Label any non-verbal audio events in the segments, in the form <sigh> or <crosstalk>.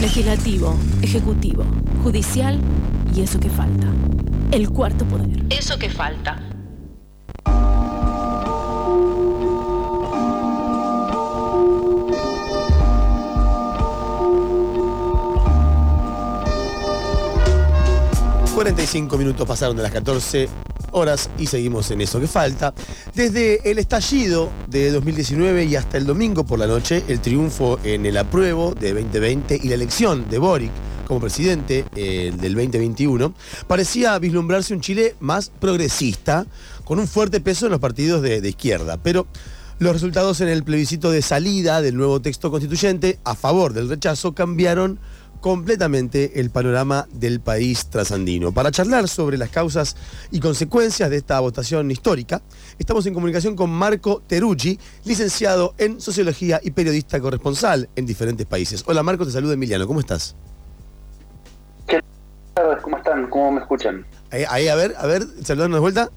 Legislativo, ejecutivo, judicial y eso que falta. El cuarto poder. Eso que falta. ...45 minutos pasaron de las 14 horas y seguimos en eso que falta. Desde el estallido de 2019 y hasta el domingo por la noche, el triunfo en el apruebo de 2020 y la elección de Boric como presidente del 2021, parecía vislumbrarse un Chile más progresista, con un fuerte peso en los partidos de izquierda. Pero los resultados en el plebiscito de salida del nuevo texto constituyente a favor del rechazo cambiaron completamente el panorama del país trasandino. Para charlar sobre las causas y consecuencias de esta votación histórica, estamos en comunicación con Marco Terucci, licenciado en Sociología y periodista corresponsal en diferentes países. Hola Marco, te saluda Emiliano, ¿cómo estás? ¿Qué tal? ¿Cómo están? ¿Cómo me escuchan? Ahí, a ver, a ver, saludarnos de vuelta.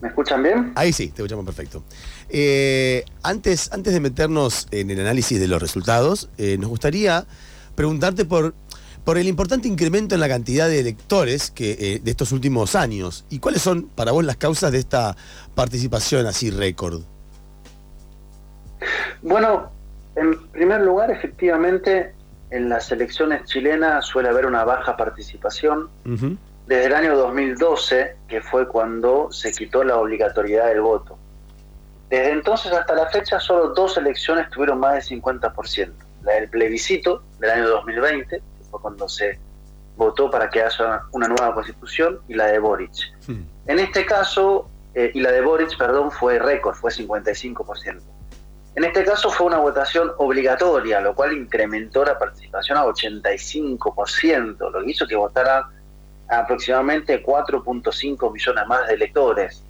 ¿Me escuchan bien? Ahí sí, te escuchamos perfecto. Eh, antes, antes de meternos en el análisis de los resultados, eh, nos gustaría preguntarte por, por el importante incremento en la cantidad de electores que, eh, de estos últimos años. ¿Y cuáles son para vos las causas de esta participación así récord? Bueno, en primer lugar, efectivamente, en las elecciones chilenas suele haber una baja participación. Desde el año 2012, que fue cuando se quitó la obligatoriedad del voto. Desde entonces hasta la fecha, solo dos elecciones tuvieron más del 50% la del plebiscito del año 2020, que fue cuando se votó para que haya una nueva constitución, y la de Boric. En este caso, eh, y la de Boric, perdón, fue récord, fue 55%. En este caso fue una votación obligatoria, lo cual incrementó la participación a 85%, lo que hizo que votaran aproximadamente 4.5 millones más de electores.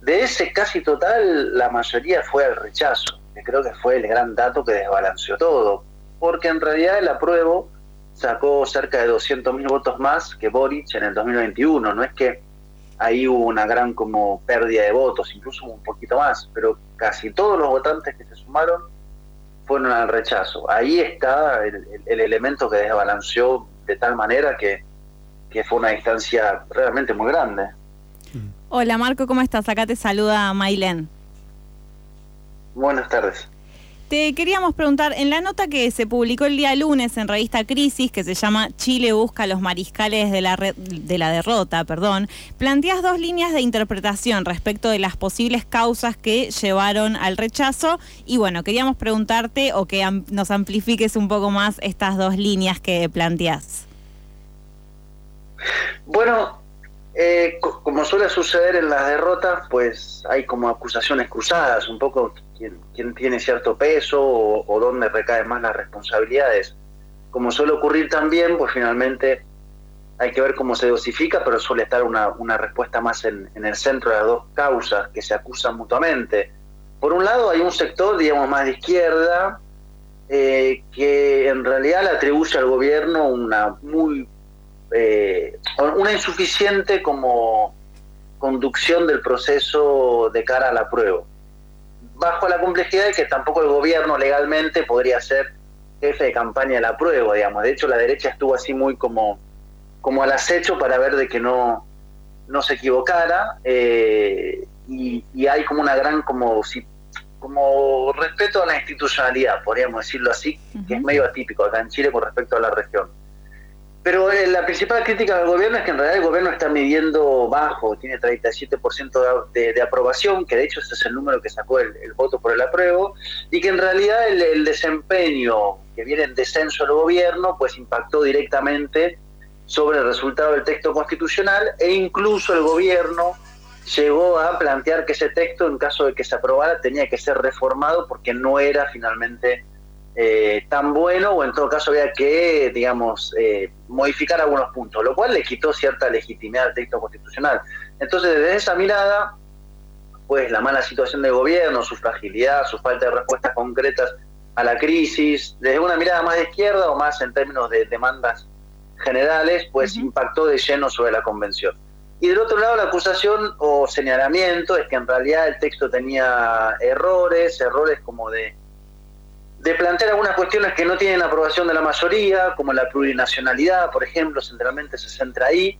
De ese casi total, la mayoría fue al rechazo que creo que fue el gran dato que desbalanceó todo, porque en realidad el apruebo sacó cerca de 200.000 votos más que Boric en el 2021, no es que ahí hubo una gran como pérdida de votos, incluso un poquito más, pero casi todos los votantes que se sumaron fueron al rechazo. Ahí está el, elemento que desbalanceó de tal manera que, que fue una distancia realmente muy grande. Hola Marco, ¿cómo estás? Acá te saluda Mailén. Buenas tardes. Te queríamos preguntar, en la nota que se publicó el día lunes en revista Crisis, que se llama Chile busca a los mariscales de la, de la derrota, perdón, planteas dos líneas de interpretación respecto de las posibles causas que llevaron al rechazo y bueno, queríamos preguntarte o que nos amplifiques un poco más estas dos líneas que planteas. Bueno, eh, como suele suceder en las derrotas, pues hay como acusaciones cruzadas, un poco quién, tiene cierto peso o, dónde recaen más las responsabilidades. Como suele ocurrir también, pues finalmente hay que ver cómo se dosifica, pero suele estar una, respuesta más en, el centro de las dos causas que se acusan mutuamente. Por un lado hay un sector, digamos, más de izquierda, eh, que en realidad le atribuye al gobierno una muy eh, una insuficiente como conducción del proceso de cara a la prueba, bajo la complejidad de que tampoco el gobierno legalmente podría ser jefe de campaña de la prueba, digamos. De hecho, la derecha estuvo así muy como, como al acecho para ver de que no, no se equivocara eh, y, hay como una gran como como respeto a la institucionalidad, podríamos decirlo así, que es medio atípico acá en Chile con respecto a la región. Pero eh, la principal crítica del gobierno es que en realidad el gobierno está midiendo bajo, tiene 37% de, de, aprobación, que de hecho ese es el número que sacó el, voto por el apruebo, y que en realidad el, desempeño que viene en descenso del gobierno, pues impactó directamente sobre el resultado del texto constitucional e incluso el gobierno llegó a plantear que ese texto, en caso de que se aprobara, tenía que ser reformado porque no era finalmente eh, tan bueno o en todo caso había que, digamos, eh, modificar algunos puntos, lo cual le quitó cierta legitimidad al texto constitucional. Entonces, desde esa mirada, pues la mala situación del gobierno, su fragilidad, su falta de respuestas concretas a la crisis, desde una mirada más de izquierda o más en términos de demandas generales, pues impactó de lleno sobre la convención. Y del otro lado, la acusación o señalamiento es que en realidad el texto tenía errores, errores como de de plantear algunas cuestiones que no tienen aprobación de la mayoría, como la plurinacionalidad, por ejemplo, centralmente se centra ahí,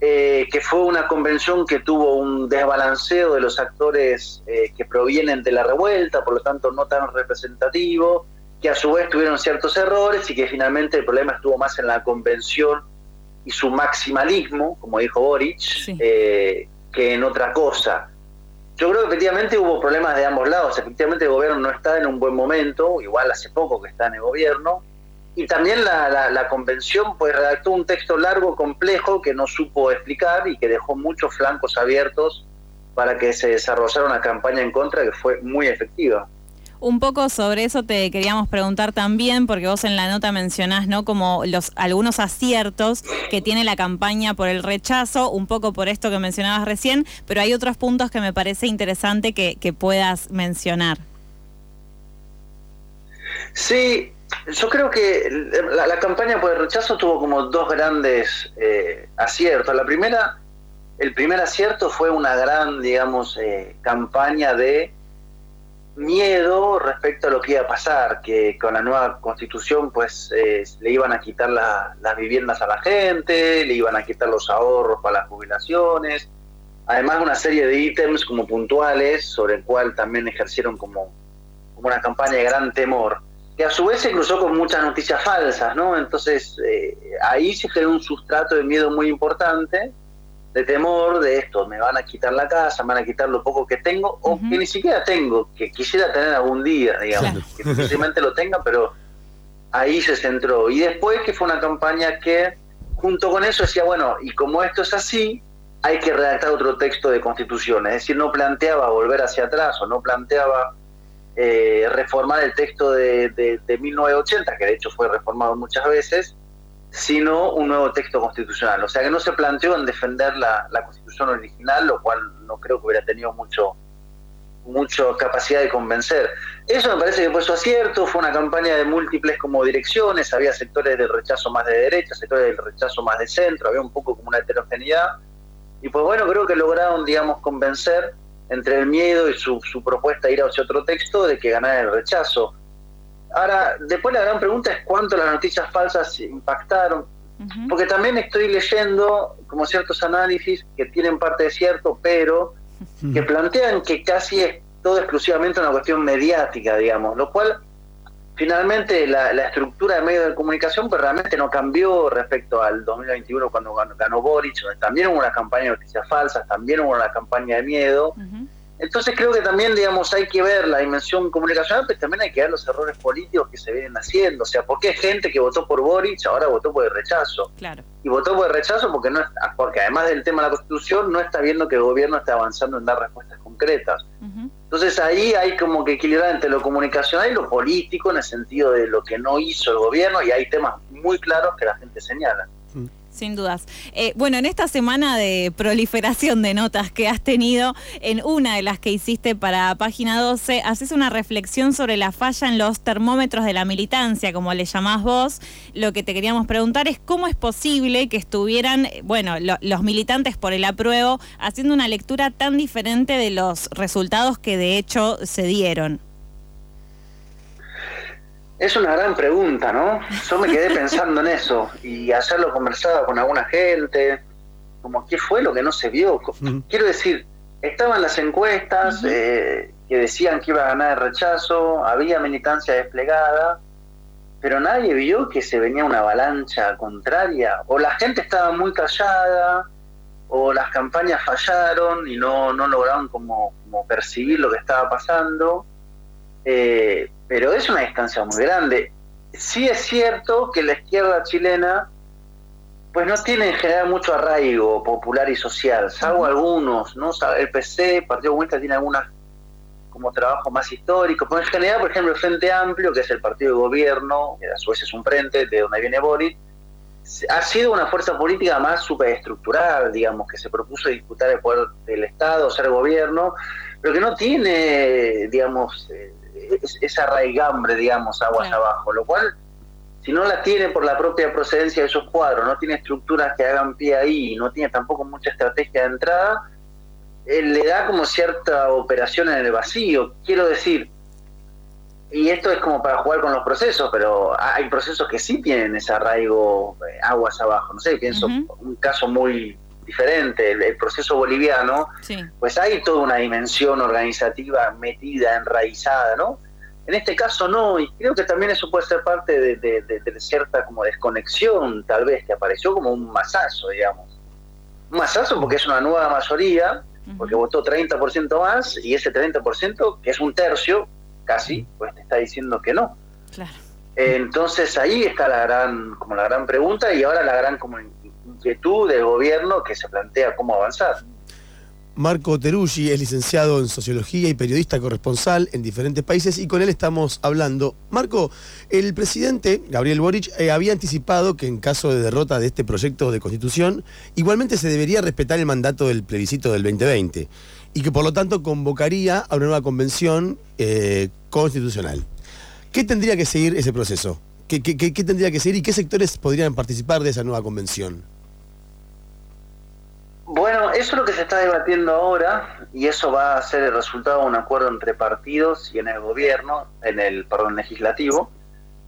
eh, que fue una convención que tuvo un desbalanceo de los actores eh, que provienen de la revuelta, por lo tanto no tan representativo, que a su vez tuvieron ciertos errores y que finalmente el problema estuvo más en la convención y su maximalismo, como dijo Boric, eh, que en otra cosa. Yo creo que efectivamente hubo problemas de ambos lados. Efectivamente el gobierno no está en un buen momento, igual hace poco que está en el gobierno. Y también la, convención pues redactó un texto largo, complejo, que no supo explicar y que dejó muchos flancos abiertos para que se desarrollara una campaña en contra que fue muy efectiva. Un poco sobre eso te queríamos preguntar también, porque vos en la nota mencionás, ¿no? Como los algunos aciertos que tiene la campaña por el rechazo, un poco por esto que mencionabas recién, pero hay otros puntos que me parece interesante que, puedas mencionar. Sí, yo creo que la, campaña por el rechazo tuvo como dos grandes eh, aciertos. La primera, el primer acierto fue una gran, digamos, eh, campaña de miedo respecto a lo que iba a pasar, que con la nueva constitución pues eh, le iban a quitar las viviendas a la gente, le iban a quitar los ahorros para las jubilaciones, además una serie de ítems como puntuales sobre el cual también ejercieron como, una campaña de gran temor, que a su vez se cruzó con muchas noticias falsas, ¿no? Entonces eh, ahí se generó un sustrato de miedo muy importante de temor de esto, me van a quitar la casa, me van a quitar lo poco que tengo, o que ni siquiera tengo, que quisiera tener algún día, digamos, que difícilmente lo tenga, pero ahí se centró. Y después que fue una campaña que, junto con eso, decía, bueno, y como esto es así, hay que redactar otro texto de constitución, es decir, no planteaba volver hacia atrás o no planteaba eh, reformar el texto de, de, de 1980, que de hecho fue reformado muchas veces, sino un nuevo texto constitucional. O sea que no se planteó en defender la, constitución original, lo cual no creo que hubiera tenido mucho mucho capacidad de convencer. Eso me parece que fue su acierto, fue una campaña de múltiples como direcciones, había sectores del rechazo más de derecha, sectores del rechazo más de centro, había un poco como una heterogeneidad. Y pues bueno, creo que lograron, digamos, convencer entre el miedo y su, su propuesta de ir hacia otro texto de que ganara el rechazo. Ahora, después la gran pregunta es cuánto las noticias falsas impactaron, porque también estoy leyendo como ciertos análisis que tienen parte de cierto, pero que plantean que casi es todo exclusivamente una cuestión mediática, digamos, lo cual finalmente la, estructura de medios de comunicación pues realmente no cambió respecto al 2021 cuando ganó, Boric, también hubo una campaña de noticias falsas, también hubo una campaña de miedo. Entonces creo que también, digamos, hay que ver la dimensión comunicacional, pero también hay que ver los errores políticos que se vienen haciendo. O sea, ¿por qué gente que votó por Boric ahora votó por el rechazo? Claro. Y votó por el rechazo porque, no, porque además del tema de la Constitución, no está viendo que el gobierno está avanzando en dar respuestas concretas. Entonces ahí hay como que equilibrar entre lo comunicacional y lo político en el sentido de lo que no hizo el gobierno y hay temas muy claros que la gente señala. Sin dudas. Eh, bueno, en esta semana de proliferación de notas que has tenido, en una de las que hiciste para página 12, haces una reflexión sobre la falla en los termómetros de la militancia, como le llamás vos. Lo que te queríamos preguntar es cómo es posible que estuvieran, bueno, los militantes por el apruebo haciendo una lectura tan diferente de los resultados que de hecho se dieron. Es una gran pregunta, ¿no? Yo me quedé pensando en eso y ayer lo conversaba con alguna gente, como qué fue lo que no se vio. Quiero decir, estaban las encuestas eh, que decían que iba a ganar el rechazo, había militancia desplegada, pero nadie vio que se venía una avalancha contraria, o la gente estaba muy callada, o las campañas fallaron y no, no lograron como, como percibir lo que estaba pasando. Eh, pero es una distancia muy grande. Sí es cierto que la izquierda chilena pues no tiene en general mucho arraigo popular y social, salvo algunos, ¿no? El PC, el Partido Comunista tiene algunas como trabajo más histórico, pero en general, por ejemplo, el Frente Amplio, que es el partido de gobierno, que a su vez es un frente de donde viene Boric, ha sido una fuerza política más superestructural, digamos, que se propuso disputar el poder del Estado, ser gobierno, pero que no tiene, digamos, eh, esa raigambre, digamos, aguas abajo, lo cual, si no la tiene por la propia procedencia de esos cuadros, no tiene estructuras que hagan pie ahí, no tiene tampoco mucha estrategia de entrada, eh, le da como cierta operación en el vacío. Quiero decir, y esto es como para jugar con los procesos, pero hay procesos que sí tienen ese arraigo eh, aguas abajo. No sé, pienso un caso muy diferente, el, proceso boliviano, pues hay toda una dimensión organizativa metida, enraizada, ¿no? En este caso no, y creo que también eso puede ser parte de, cierta como desconexión, tal vez, que apareció como un masazo, digamos. Un masazo porque es una nueva mayoría, porque votó 30% más, y ese 30%, que es un tercio, casi, pues te está diciendo que no. Claro. Entonces ahí está la gran, como la gran pregunta y ahora la gran como inquietud del gobierno que se plantea cómo avanzar. Marco Teruggi es licenciado en Sociología y periodista corresponsal en diferentes países y con él estamos hablando. Marco, el presidente Gabriel Boric eh, había anticipado que en caso de derrota de este proyecto de constitución, igualmente se debería respetar el mandato del plebiscito del 2020 y que por lo tanto convocaría a una nueva convención eh, constitucional. ¿Qué tendría que seguir ese proceso? ¿Qué, qué tendría que seguir y qué sectores podrían participar de esa nueva convención? Bueno, eso es lo que se está debatiendo ahora y eso va a ser el resultado de un acuerdo entre partidos y en el gobierno, en el perdón legislativo,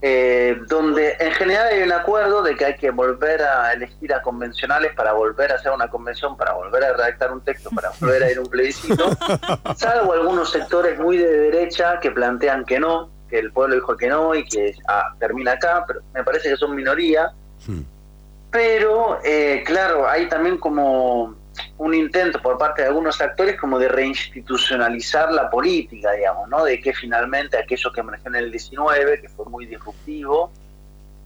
eh, donde en general hay un acuerdo de que hay que volver a elegir a convencionales para volver a hacer una convención, para volver a redactar un texto, para volver a ir a un plebiscito, <laughs> salvo algunos sectores muy de derecha que plantean que no, que el pueblo dijo que no y que ah, termina acá, pero me parece que son minoría. Hmm. Pero, eh, claro, hay también como un intento por parte de algunos actores como de reinstitucionalizar la política, digamos, ¿no? De que finalmente aquello que emergió en el 19, que fue muy disruptivo,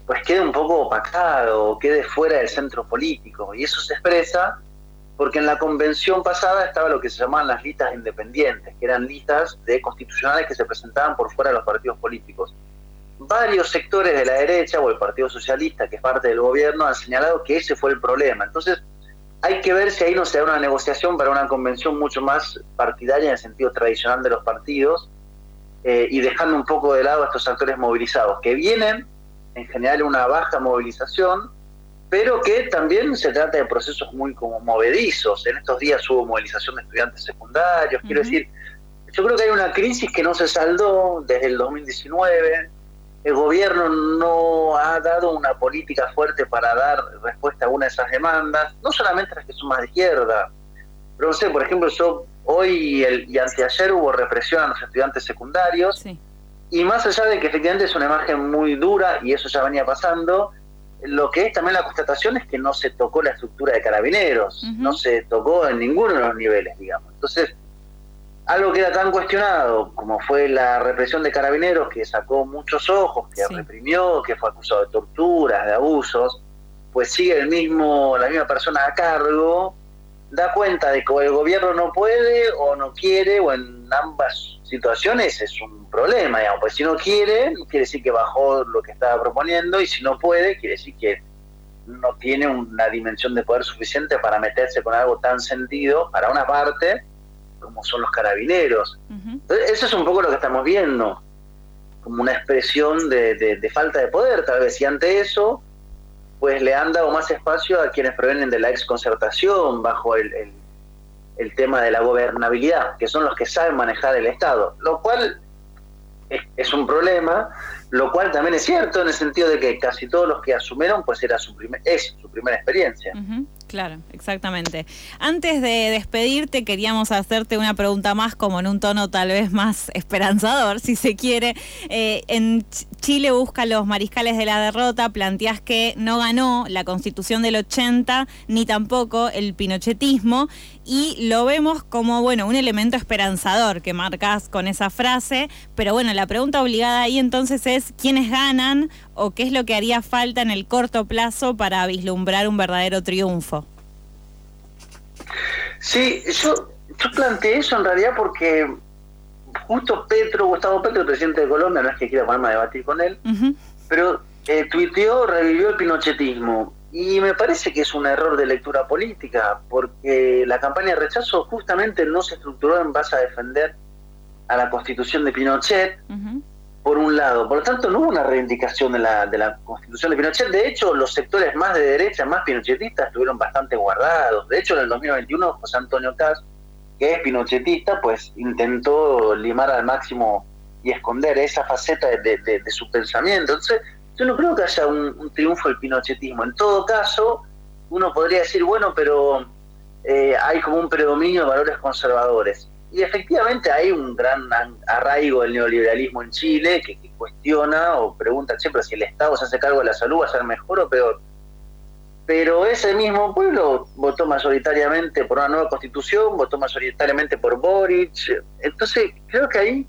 pues quede un poco opacado, quede fuera del centro político. Y eso se expresa porque en la convención pasada estaba lo que se llamaban las listas independientes, que eran listas de constitucionales que se presentaban por fuera de los partidos políticos varios sectores de la derecha o el Partido Socialista, que es parte del gobierno, han señalado que ese fue el problema. Entonces, hay que ver si ahí no se da una negociación para una convención mucho más partidaria en el sentido tradicional de los partidos eh, y dejando un poco de lado a estos actores movilizados, que vienen en general una baja movilización, pero que también se trata de procesos muy como movedizos. En estos días hubo movilización de estudiantes secundarios, quiero decir, yo creo que hay una crisis que no se saldó desde el 2019, el gobierno no ha dado una política fuerte para dar respuesta a una de esas demandas, no solamente las que son más de izquierda, pero no sé, por ejemplo, yo hoy el, y anteayer hubo represión a los estudiantes secundarios, y más allá de que efectivamente es una imagen muy dura, y eso ya venía pasando, lo que es también la constatación es que no se tocó la estructura de carabineros, no se tocó en ninguno de los niveles, digamos. Entonces, algo que era tan cuestionado como fue la represión de carabineros que sacó muchos ojos, que reprimió, que fue acusado de torturas, de abusos, pues sigue el mismo, la misma persona a cargo, da cuenta de que el gobierno no puede o no quiere, o en ambas situaciones es un problema, digamos, pues si no quiere, quiere decir que bajó lo que estaba proponiendo, y si no puede, quiere decir que no tiene una dimensión de poder suficiente para meterse con algo tan sentido para una parte como son los carabineros. Eso es un poco lo que estamos viendo, como una expresión de, falta de poder, tal vez, y ante eso, pues le han dado más espacio a quienes provienen de la exconcertación bajo el, el, tema de la gobernabilidad, que son los que saben manejar el Estado, lo cual es, un problema, lo cual también es cierto en el sentido de que casi todos los que asumieron, pues era su primer, es su primera experiencia. Claro, exactamente. Antes de despedirte, queríamos hacerte una pregunta más, como en un tono tal vez más esperanzador, si se quiere. Eh, en Chile busca los mariscales de la derrota, planteas que no ganó la constitución del 80, ni tampoco el pinochetismo, y lo vemos como, bueno, un elemento esperanzador que marcas con esa frase, pero bueno, la pregunta obligada ahí entonces es, ¿quiénes ganan o qué es lo que haría falta en el corto plazo para vislumbrar un verdadero triunfo? Sí, yo, yo planteé eso en realidad porque justo Petro, Gustavo Petro, presidente de Colombia, no es que quiera ponerme a debatir con él, pero eh, tuiteó, revivió el pinochetismo. Y me parece que es un error de lectura política, porque la campaña de rechazo justamente no se estructuró en base a defender a la constitución de Pinochet, por un lado. Por lo tanto, no hubo una reivindicación de la, de la constitución de Pinochet. De hecho, los sectores más de derecha, más pinochetistas, estuvieron bastante guardados. De hecho, en el 2021, José Antonio Caz, que es pinochetista, pues intentó limar al máximo y esconder esa faceta de, de- de su pensamiento. Entonces, yo no creo que haya un, un triunfo del pinochetismo. En todo caso, uno podría decir, bueno, pero eh, hay como un predominio de valores conservadores. Y efectivamente hay un gran an- arraigo del neoliberalismo en Chile que cuestiona o pregunta siempre si el Estado se hace cargo de la salud va a ser mejor o peor. Pero ese mismo pueblo votó mayoritariamente por una nueva constitución, votó mayoritariamente por Boric. Entonces, creo que ahí,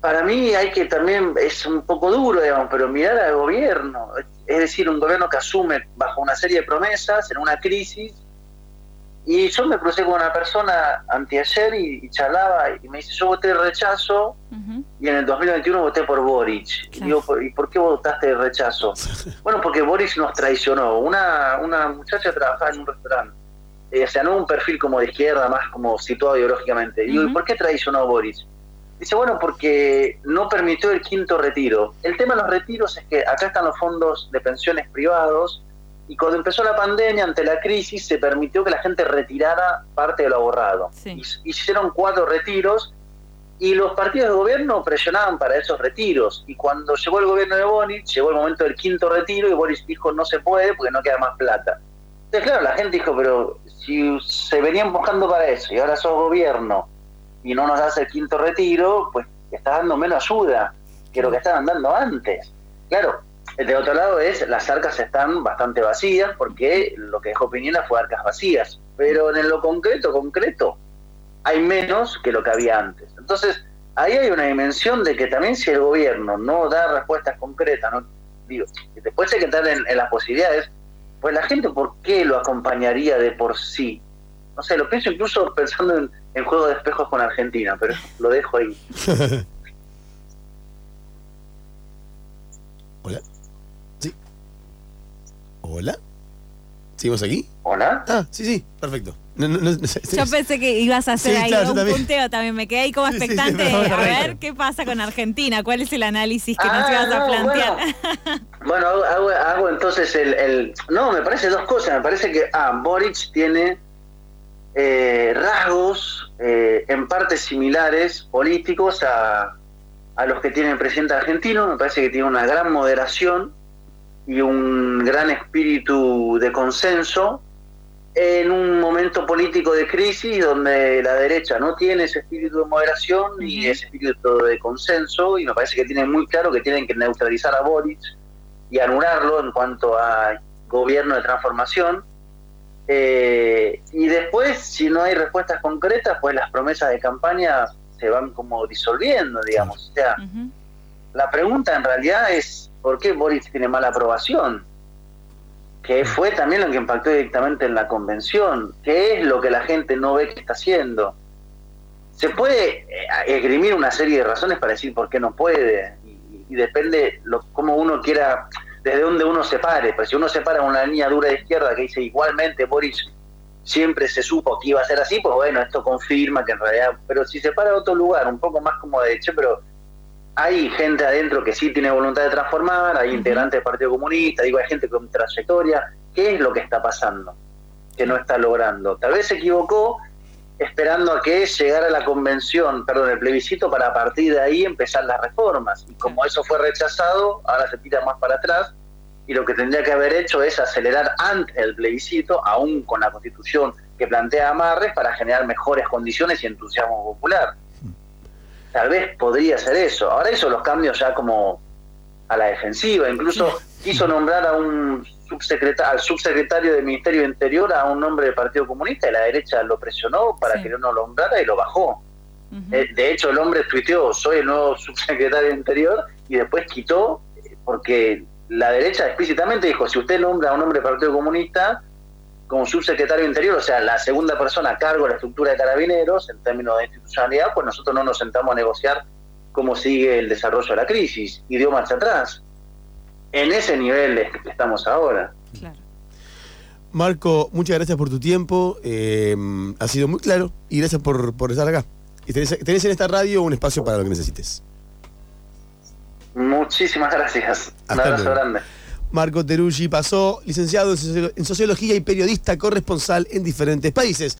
para mí, hay que también, es un poco duro, digamos, pero mirar al gobierno. Es decir, un gobierno que asume bajo una serie de promesas, en una crisis. Y yo me crucé con una persona anteayer y, y charlaba y me dice, yo voté rechazo y en el 2021 voté por Boric. Y Claro. digo, "¿Por- ¿y por qué votaste de rechazo? <laughs> bueno, porque Boric nos traicionó. Una, una muchacha trabajaba en un restaurante. Eh, o sea, no un perfil como de izquierda, más como situado ideológicamente. Y digo. ¿y por qué traicionó Boric? Dice, bueno, porque no permitió el quinto retiro. El tema de los retiros es que acá están los fondos de pensiones privados y cuando empezó la pandemia, ante la crisis, se permitió que la gente retirara parte de lo ahorrado. Sí. Hicieron cuatro retiros y los partidos de gobierno presionaban para esos retiros. Y cuando llegó el gobierno de Boric, llegó el momento del quinto retiro y Boric dijo no se puede porque no queda más plata. Entonces, claro, la gente dijo, pero si se venían buscando para eso y ahora sos gobierno y no nos das el quinto retiro, pues estás dando menos ayuda que lo que estaban dando antes. Claro, de otro lado es las arcas están bastante vacías porque lo que dejó Piñera fue arcas vacías. Pero en lo concreto, concreto, hay menos que lo que había antes. Entonces, ahí hay una dimensión de que también si el gobierno no da respuestas concretas, no digo, después hay que estar en, en las posibilidades, pues la gente, ¿por qué lo acompañaría de por sí? No sé, lo pienso incluso pensando en, en juego de espejos con Argentina, pero lo dejo ahí. <laughs> Hola. Sí. Hola. ¿Seguimos aquí? ¿Hola? Ah, sí, sí, perfecto. No, no, no, no sé, Yo pensé que ibas a hacer Sí, ahí claro, un también. punteo también. Me quedé ahí como Sí, sí, sí, expectante a ver qué pasa con Argentina, cuál es el análisis que nos Ah, ibas a plantear. Bueno, <laughs> Bueno, hago, hago- hago entonces el, el- No, me parece dos cosas. Me parece que, ah, Boric tiene eh, rasgos eh, en parte similares políticos a, a los que tiene el presidente argentino. Me parece que tiene una gran moderación y un gran espíritu de consenso en un momento político de crisis donde la derecha no tiene ese espíritu de moderación ni ese espíritu de consenso y me parece que tienen muy claro que tienen que neutralizar a Boric y anularlo en cuanto a gobierno de transformación. Eh, y después, si no hay respuestas concretas, pues las promesas de campaña se van como disolviendo, digamos. O sea, la pregunta en realidad es ¿por qué Boric tiene mala aprobación? Que fue también lo que impactó directamente en la convención. ¿Qué es lo que la gente no ve que está haciendo? Se puede eh, esgrimir una serie de razones para decir por qué no puede. Y, y depende lo, cómo uno quiera, desde dónde uno se pare. Pues si uno se para una línea dura de izquierda que dice igualmente Boric siempre se supo que iba a ser así, pues bueno, esto confirma que en realidad. Pero si se para a otro lugar, un poco más como de, che, pero hay gente adentro que sí tiene voluntad de transformar, hay integrantes del Partido Comunista, digo, hay gente con trayectoria. ¿Qué es lo que está pasando? Que no está logrando. Tal vez se equivocó esperando a que llegara la convención, perdón, el plebiscito para a partir de ahí empezar las reformas. Y como eso fue rechazado, ahora se tira más para atrás y lo que tendría que haber hecho es acelerar antes del plebiscito, aún con la constitución que plantea amarres, para generar mejores condiciones y entusiasmo popular. Tal vez podría ser eso. Ahora hizo los cambios ya como a la defensiva, incluso quiso nombrar a un subsecretario, al subsecretario del Ministerio Interior a un hombre del Partido Comunista y la derecha lo presionó para Sí. que no lo nombrara y lo bajó. Eh, de hecho, el hombre tuiteó, soy el nuevo subsecretario Interior, y después quitó, porque la derecha explícitamente dijo, si usted nombra a un hombre del Partido Comunista como subsecretario Interior, o sea, la segunda persona a cargo de la estructura de carabineros, en términos de institucionalidad, pues nosotros no nos sentamos a negociar cómo sigue el desarrollo de la crisis, y dio marcha atrás. En ese nivel es que estamos ahora. Claro. Marco, muchas gracias por tu tiempo. eh, ha sido muy claro y gracias por, por estar acá. Y tenés, tenés en esta radio un espacio para lo que necesites. Muchísimas gracias. Hasta Un abrazo luego. grande. Marco Teruggi pasó licenciado en sociología y periodista corresponsal en diferentes países.